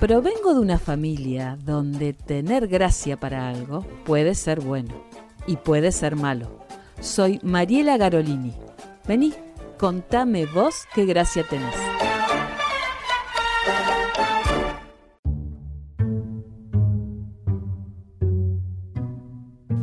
Provengo de una familia donde tener gracia para algo puede ser bueno y puede ser malo. Soy Mariela Garolini. Vení, contame vos qué gracia tenés.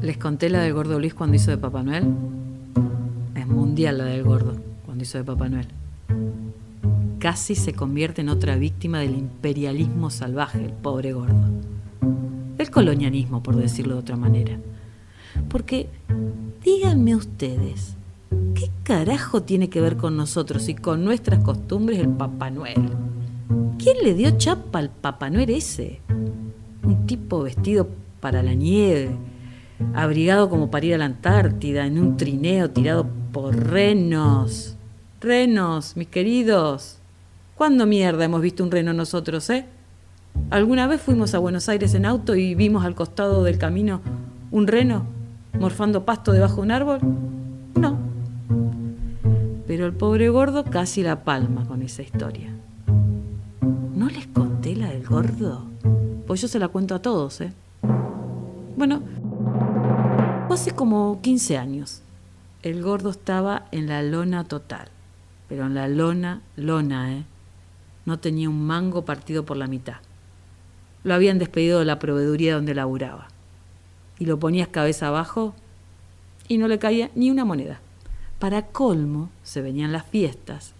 Les conté la del gordo Luis cuando hizo de Papá Noel. Es mundial la del gordo hizo de Papá Noel casi se convierte en otra víctima del imperialismo salvaje, el pobre gordo. El colonialismo, por decirlo de otra manera. Porque, díganme ustedes, ¿qué carajo tiene que ver con nosotros y con nuestras costumbres el Papá Noel? ¿Quién le dio chapa al Papá Noel ese? Un tipo vestido para la nieve, abrigado como para ir a la Antártida, en un trineo tirado por renos. Renos, mis queridos. ¿Cuándo mierda hemos visto un reno nosotros, eh? ¿Alguna vez fuimos a Buenos Aires en auto y vimos al costado del camino un reno morfando pasto debajo de un árbol? No. Pero el pobre gordo casi la palma con esa historia. ¿No les conté la del gordo? Pues yo se la cuento a todos, ¿eh? Bueno, hace como 15 años. El gordo estaba en la lona total. Pero en la lona, lona, ¿eh? no tenía un mango partido por la mitad. Lo habían despedido de la proveeduría donde laburaba. Y lo ponías cabeza abajo y no le caía ni una moneda. Para colmo, se venían las fiestas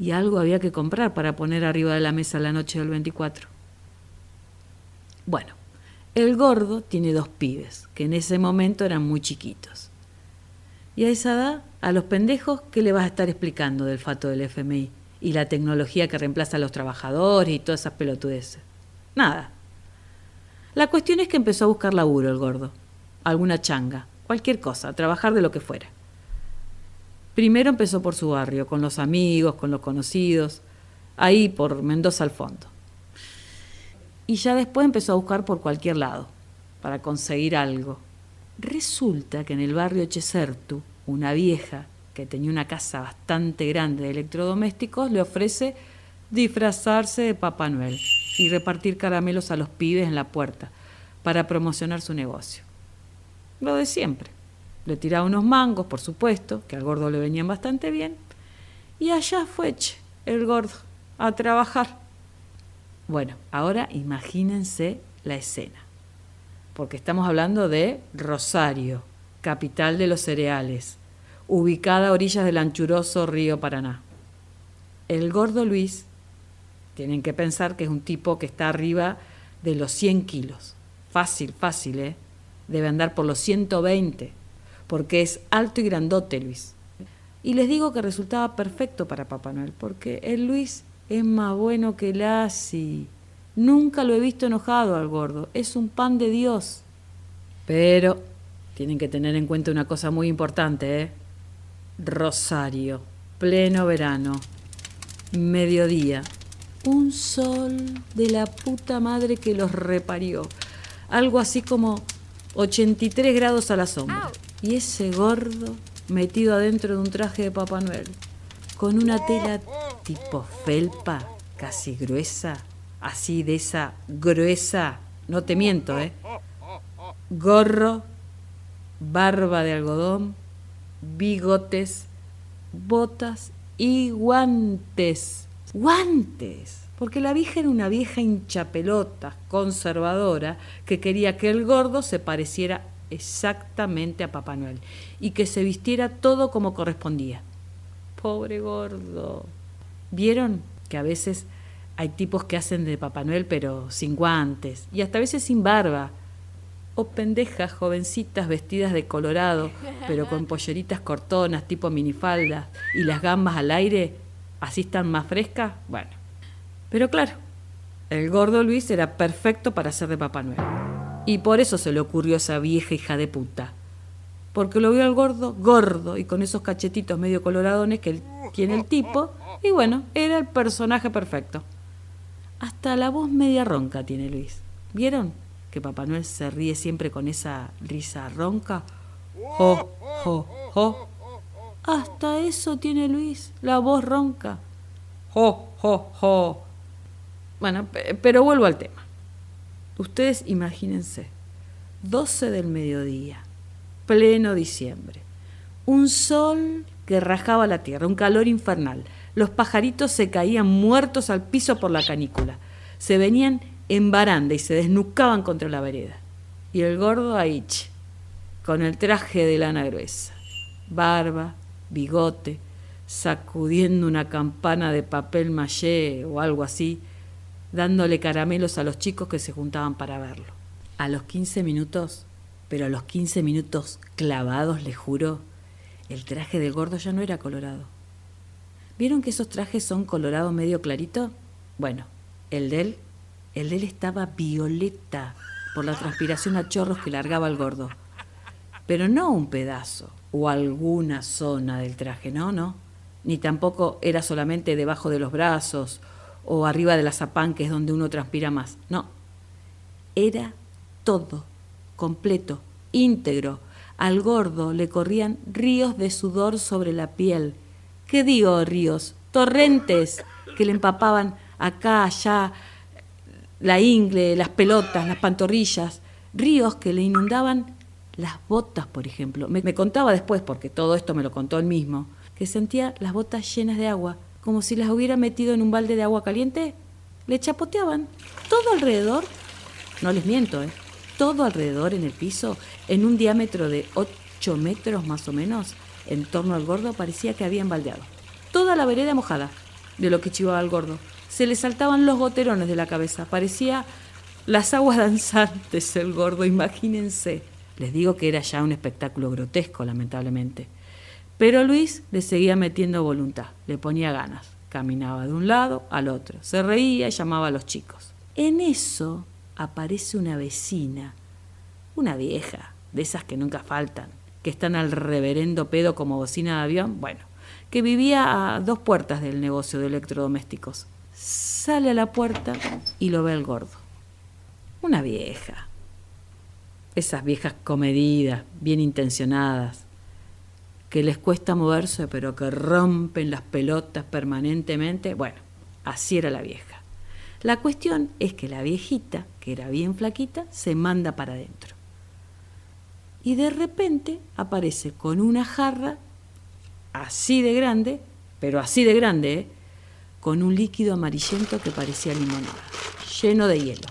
y algo había que comprar para poner arriba de la mesa la noche del 24. Bueno, el gordo tiene dos pibes, que en ese momento eran muy chiquitos. Y a esa edad, a los pendejos, ¿qué le vas a estar explicando del fato del FMI? y la tecnología que reemplaza a los trabajadores y todas esas pelotudeces. Nada. La cuestión es que empezó a buscar laburo el gordo. Alguna changa, cualquier cosa, trabajar de lo que fuera. Primero empezó por su barrio, con los amigos, con los conocidos, ahí por Mendoza al fondo. Y ya después empezó a buscar por cualquier lado, para conseguir algo. Resulta que en el barrio Chesertu, una vieja que tenía una casa bastante grande de electrodomésticos, le ofrece disfrazarse de Papá Noel y repartir caramelos a los pibes en la puerta para promocionar su negocio. Lo de siempre. Le tiraba unos mangos, por supuesto, que al gordo le venían bastante bien, y allá fue el gordo a trabajar. Bueno, ahora imagínense la escena, porque estamos hablando de Rosario, capital de los cereales, ubicada a orillas del anchuroso río Paraná. El gordo Luis, tienen que pensar que es un tipo que está arriba de los 100 kilos. Fácil, fácil, ¿eh? Debe andar por los 120, porque es alto y grandote Luis. Y les digo que resultaba perfecto para Papá Noel, porque el Luis es más bueno que el Asi. Nunca lo he visto enojado al gordo, es un pan de Dios. Pero tienen que tener en cuenta una cosa muy importante, ¿eh? Rosario, pleno verano, mediodía, un sol de la puta madre que los reparió, algo así como 83 grados a la sombra, y ese gordo metido adentro de un traje de Papá Noel, con una tela tipo felpa, casi gruesa, así de esa gruesa, no te miento, ¿eh? Gorro, barba de algodón, bigotes, botas y guantes. ¡Guantes! Porque la vieja era una vieja hinchapelotas, conservadora, que quería que el gordo se pareciera exactamente a Papá Noel y que se vistiera todo como correspondía. Pobre gordo. ¿Vieron que a veces hay tipos que hacen de Papá Noel pero sin guantes y hasta a veces sin barba? Pendejas jovencitas vestidas de colorado, pero con polleritas cortonas tipo minifaldas y las gambas al aire, así están más frescas, bueno. Pero claro, el gordo Luis era perfecto para ser de Papá Noel. Y por eso se le ocurrió esa vieja hija de puta. Porque lo vio al gordo gordo y con esos cachetitos medio coloradones que tiene el tipo, y bueno, era el personaje perfecto. Hasta la voz media ronca tiene Luis. ¿Vieron? Que Papá Noel se ríe siempre con esa risa ronca. Jo, jo, jo. Hasta eso tiene Luis, la voz ronca. ¡Jo, jo, jo! Bueno, pero vuelvo al tema. Ustedes imagínense, 12 del mediodía, pleno diciembre, un sol que rajaba la tierra, un calor infernal. Los pajaritos se caían muertos al piso por la canícula. Se venían en baranda y se desnucaban contra la vereda. Y el gordo ahí, con el traje de lana gruesa, barba, bigote, sacudiendo una campana de papel maché o algo así, dándole caramelos a los chicos que se juntaban para verlo. A los 15 minutos, pero a los 15 minutos clavados, le juro, el traje del gordo ya no era colorado. ¿Vieron que esos trajes son colorado medio clarito? Bueno, el de él, el de él estaba violeta por la transpiración a chorros que largaba el gordo. Pero no un pedazo o alguna zona del traje, no, no. Ni tampoco era solamente debajo de los brazos o arriba de la zapán, que es donde uno transpira más. No, era todo, completo, íntegro. Al gordo le corrían ríos de sudor sobre la piel. ¿Qué digo ríos? Torrentes que le empapaban acá, allá, la ingle, las pelotas, las pantorrillas. Ríos que le inundaban las botas, por ejemplo. Me, contaba después, porque todo esto me lo contó él mismo, que sentía las botas llenas de agua como si las hubiera metido en un balde de agua caliente, le chapoteaban todo alrededor, no les miento, ¿eh? todo alrededor en el piso, en un diámetro de 8 metros más o menos, en torno al gordo parecía que habían baldeado. Toda la vereda mojada de lo que chivaba el gordo. Se le saltaban los goterones de la cabeza, parecía las aguas danzantes el gordo, imagínense. Les digo que era ya un espectáculo grotesco, lamentablemente. Pero Luis le seguía metiendo voluntad, le ponía ganas. Caminaba de un lado al otro, se reía y llamaba a los chicos. En eso aparece una vecina, una vieja, de esas que nunca faltan, que están al reverendo pedo como bocina de avión, bueno, que vivía a dos puertas del negocio de electrodomésticos. Sale a la puerta y lo ve el gordo. Una vieja. Esas viejas comedidas, bien intencionadas, que les cuesta moverse, pero que rompen las pelotas permanentemente. Bueno, así era la vieja. La cuestión es que la viejita, que era bien flaquita, se manda para adentro. Y de repente aparece con una jarra así de grande, pero así de grande, ¿eh? Con un líquido amarillento que parecía limonada, lleno de hielo.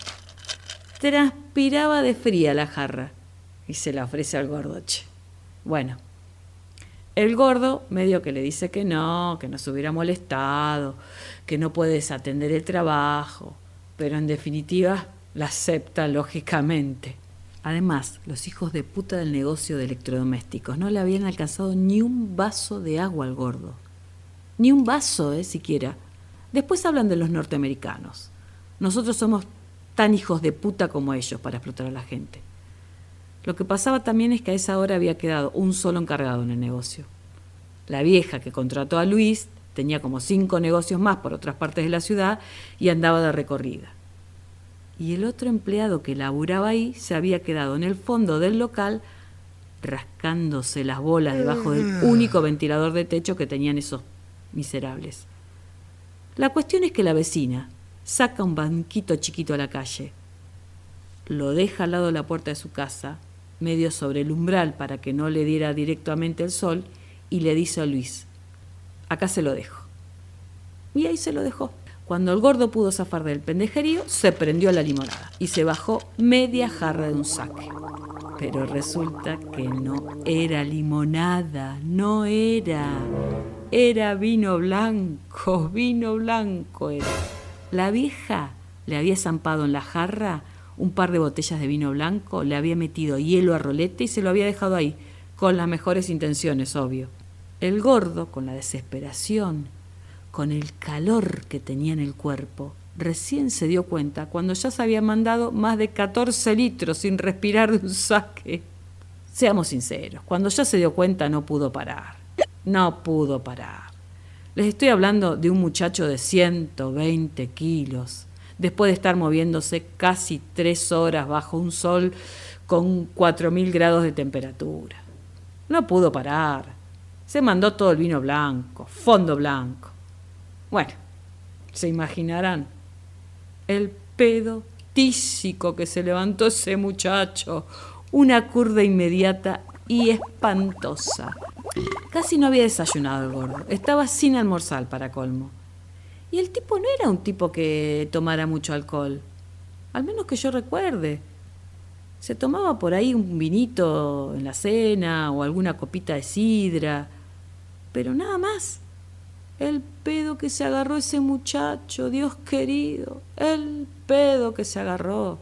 Transpiraba de fría la jarra y se la ofrece al gordoche. Bueno, el gordo medio que le dice que no, que no se hubiera molestado, que no puedes atender el trabajo, pero en definitiva la acepta lógicamente. Además, los hijos de puta del negocio de electrodomésticos no le habían alcanzado ni un vaso de agua al gordo. Ni un vaso, eh, siquiera. Después hablan de los norteamericanos. Nosotros somos tan hijos de puta como ellos para explotar a la gente. Lo que pasaba también es que a esa hora había quedado un solo encargado en el negocio. La vieja que contrató a Luis tenía como cinco negocios más por otras partes de la ciudad y andaba de recorrida. Y el otro empleado que laburaba ahí se había quedado en el fondo del local rascándose las bolas debajo del único ventilador de techo que tenían esos miserables. La cuestión es que la vecina saca un banquito chiquito a la calle, lo deja al lado de la puerta de su casa medio sobre el umbral para que no le diera directamente el sol, y le dice a Luis, acá se lo dejo. Y ahí se lo dejó. Cuando el gordo pudo zafar del pendejerío, se prendió la limonada y se bajó media jarra de un saque. Pero resulta que no era limonada, no era. Era vino blanco, vino blanco era. La vieja le había zampado en la jarra un par de botellas de vino blanco, le había metido hielo a rolete y se lo había dejado ahí, con las mejores intenciones, obvio. El gordo, con la desesperación, con el calor que tenía en el cuerpo, recién se dio cuenta cuando ya se había mandado más de 14 litros sin respirar de un saque. Seamos sinceros, cuando ya se dio cuenta no pudo parar. No pudo parar. Les estoy hablando de un muchacho de 120 kilos, después de estar moviéndose casi tres horas bajo un sol con 4.000 grados de temperatura. No pudo parar. Se mandó todo el vino blanco, fondo blanco. Bueno, se imaginarán el pedo tísico que se levantó ese muchacho, una curda inmediata y espantosa. Casi no había desayunado el gordo, estaba sin almorzar para colmo. Y el tipo no era un tipo que tomara mucho alcohol, al menos que yo recuerde. Se tomaba por ahí un vinito en la cena o alguna copita de sidra, pero nada más. El pedo que se agarró ese muchacho, Dios querido, el pedo que se agarró.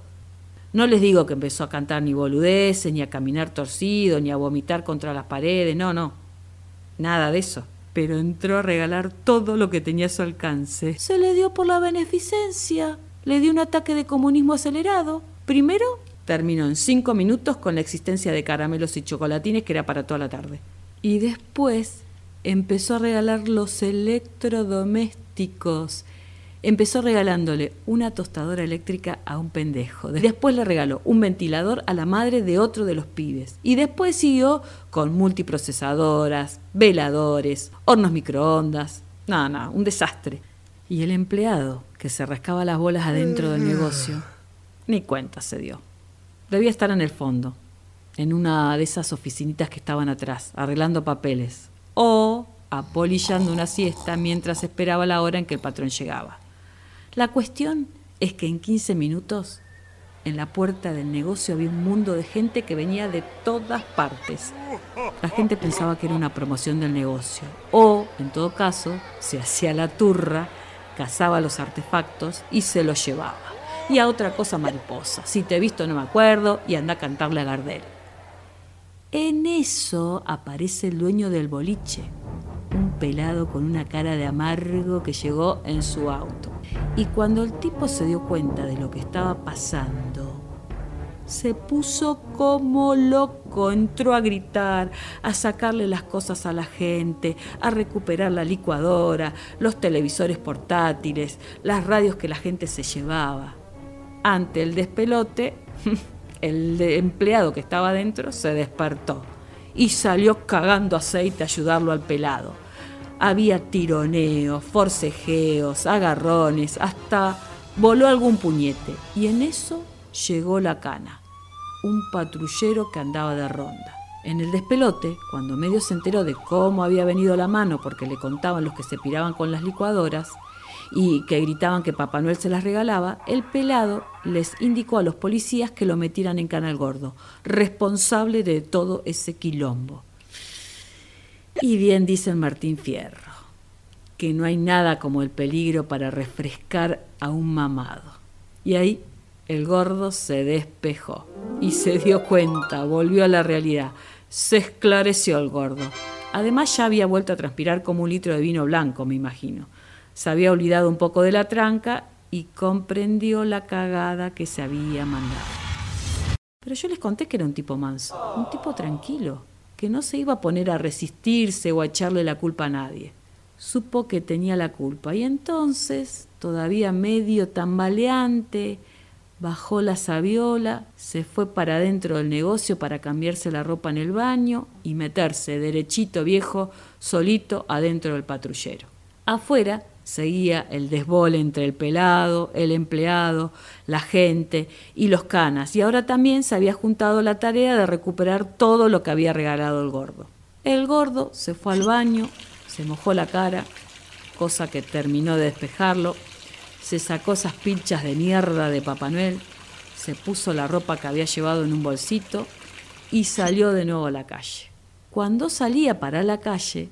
No les digo que empezó a cantar ni boludeces, ni a caminar torcido, ni a vomitar contra las paredes, no, no. Nada de eso. Pero entró a regalar todo lo que tenía a su alcance. Se le dio por la beneficencia. Le dio un ataque de comunismo acelerado. Primero, terminó en cinco minutos con la existencia de caramelos y chocolatines que era para toda la tarde. Y después empezó a regalar los electrodomésticos empezó regalándole una tostadora eléctrica a un pendejo. Después le regaló un ventilador a la madre de otro de los pibes. Y después siguió con multiprocesadoras, veladores, hornos microondas. Nada, nada, un desastre. Y el empleado, que se rascaba las bolas adentro del negocio, ni cuenta se dio. Debía estar en el fondo, en una de esas oficinitas que estaban atrás, arreglando papeles. O apolillando una siesta mientras esperaba la hora en que el patrón llegaba. La cuestión es que en 15 minutos en la puerta del negocio había un mundo de gente que venía de todas partes. La gente pensaba que era una promoción del negocio o, en todo caso, se hacía la turra, cazaba los artefactos y se los llevaba. Y a otra cosa mariposa, si te he visto no me acuerdo y anda a cantarle a Gardel. En eso aparece el dueño del boliche, un pelado con una cara de amargo que llegó en su auto. Y cuando el tipo se dio cuenta de lo que estaba pasando, se puso como loco, entró a gritar, a sacarle las cosas a la gente, a recuperar la licuadora, los televisores portátiles, las radios que la gente se llevaba. Ante el despelote, el empleado que estaba dentro se despertó y salió cagando aceite a ayudarlo al pelado. Había tironeos, forcejeos, agarrones, hasta voló algún puñete. Y en eso llegó la cana, un patrullero que andaba de ronda. En el despelote, cuando medio se enteró de cómo había venido la mano porque le contaban los que se piraban con las licuadoras, y que gritaban que Papá Noel se las regalaba, el pelado les indicó a los policías que lo metieran en Canal Gordo, responsable de todo ese quilombo. Y bien dice Martín Fierro, que no hay nada como el peligro para refrescar a un mamado. Y ahí el gordo se despejó y se dio cuenta, volvió a la realidad, se esclareció el gordo. Además ya había vuelto a transpirar como un litro de vino blanco, me imagino se había olvidado un poco de la tranca y comprendió la cagada que se había mandado. Pero yo les conté que era un tipo manso, un tipo tranquilo, que no se iba a poner a resistirse o a echarle la culpa a nadie. Supo que tenía la culpa y entonces, todavía medio tambaleante, bajó la sabiola, se fue para adentro del negocio para cambiarse la ropa en el baño y meterse derechito viejo, solito adentro del patrullero. Afuera Seguía el desbole entre el pelado, el empleado, la gente y los canas, y ahora también se había juntado la tarea de recuperar todo lo que había regalado el gordo. El gordo se fue al baño, se mojó la cara, cosa que terminó de despejarlo, se sacó esas pinchas de mierda de Papá Noel, se puso la ropa que había llevado en un bolsito y salió de nuevo a la calle. Cuando salía para la calle,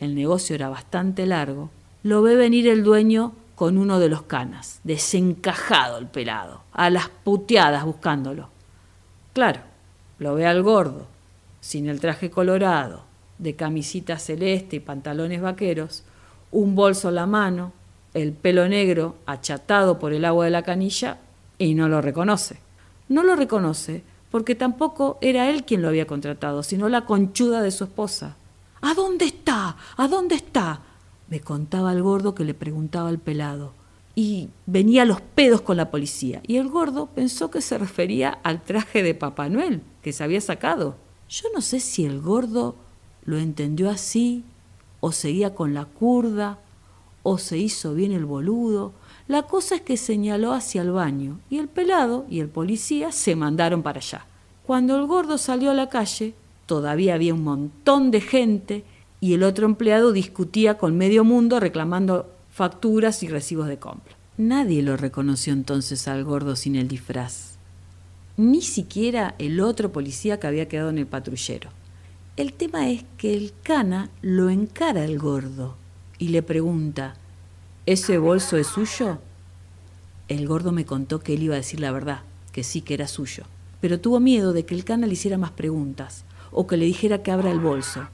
el negocio era bastante largo, lo ve venir el dueño con uno de los canas, desencajado el pelado, a las puteadas buscándolo. Claro, lo ve al gordo, sin el traje colorado, de camisita celeste y pantalones vaqueros, un bolso en la mano, el pelo negro achatado por el agua de la canilla y no lo reconoce. No lo reconoce porque tampoco era él quien lo había contratado, sino la conchuda de su esposa. ¿A dónde está? ¿A dónde está? Me contaba el gordo que le preguntaba al pelado. Y venía a los pedos con la policía. Y el gordo pensó que se refería al traje de Papá Noel que se había sacado. Yo no sé si el gordo lo entendió así, o seguía con la curda, o se hizo bien el boludo. La cosa es que señaló hacia el baño y el pelado y el policía se mandaron para allá. Cuando el gordo salió a la calle, todavía había un montón de gente y el otro empleado discutía con medio mundo reclamando facturas y recibos de compra. Nadie lo reconoció entonces al gordo sin el disfraz, ni siquiera el otro policía que había quedado en el patrullero. El tema es que el cana lo encara al gordo y le pregunta, ¿ese bolso es suyo? El gordo me contó que él iba a decir la verdad, que sí que era suyo, pero tuvo miedo de que el cana le hiciera más preguntas o que le dijera que abra el bolso.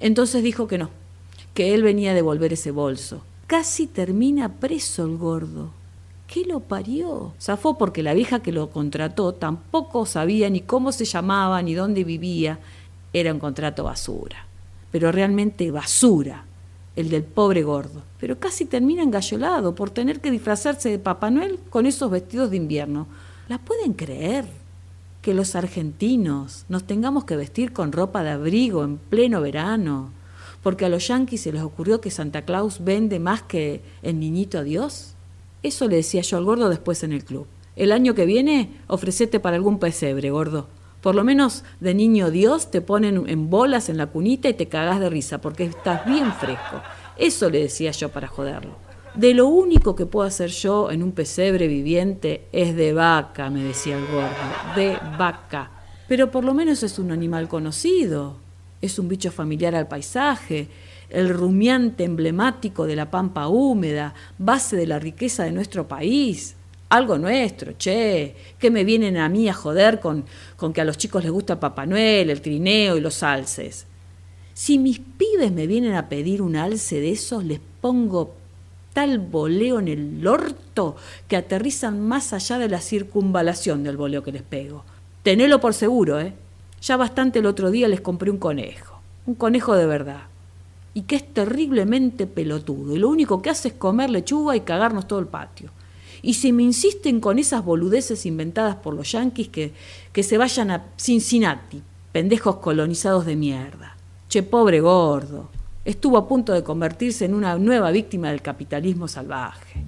Entonces dijo que no, que él venía a devolver ese bolso Casi termina preso el gordo. ¿Qué lo parió? Zafó porque la vieja que lo contrató tampoco sabía ni cómo se llamaba ni dónde vivía. Era un contrato basura. Pero realmente basura. El del pobre gordo. Pero casi termina engallolado por tener que disfrazarse de Papá Noel con esos vestidos de invierno. ¿La pueden creer? Que los argentinos nos tengamos que vestir con ropa de abrigo en pleno verano porque a los yanquis se les ocurrió que Santa Claus vende más que el niñito Dios? Eso le decía yo al gordo después en el club. El año que viene ofrecete para algún pesebre, gordo. Por lo menos de niño Dios te ponen en bolas en la cunita y te cagás de risa porque estás bien fresco. Eso le decía yo para joderlo. De lo único que puedo hacer yo en un pesebre viviente es de vaca, me decía el gordo, de vaca. Pero por lo menos es un animal conocido es un bicho familiar al paisaje, el rumiante emblemático de la pampa húmeda, base de la riqueza de nuestro país. Algo nuestro, che, que me vienen a mí a joder con, con que a los chicos les gusta Papá Noel, el trineo y los alces. Si mis pibes me vienen a pedir un alce de esos, les pongo tal boleo en el orto que aterrizan más allá de la circunvalación del boleo que les pego. Tenelo por seguro, ¿eh? Ya bastante el otro día les compré un conejo, un conejo de verdad, y que es terriblemente pelotudo, y lo único que hace es comer lechuga y cagarnos todo el patio. Y si me insisten con esas boludeces inventadas por los yanquis, que, que se vayan a Cincinnati, pendejos colonizados de mierda. Che, pobre gordo, estuvo a punto de convertirse en una nueva víctima del capitalismo salvaje.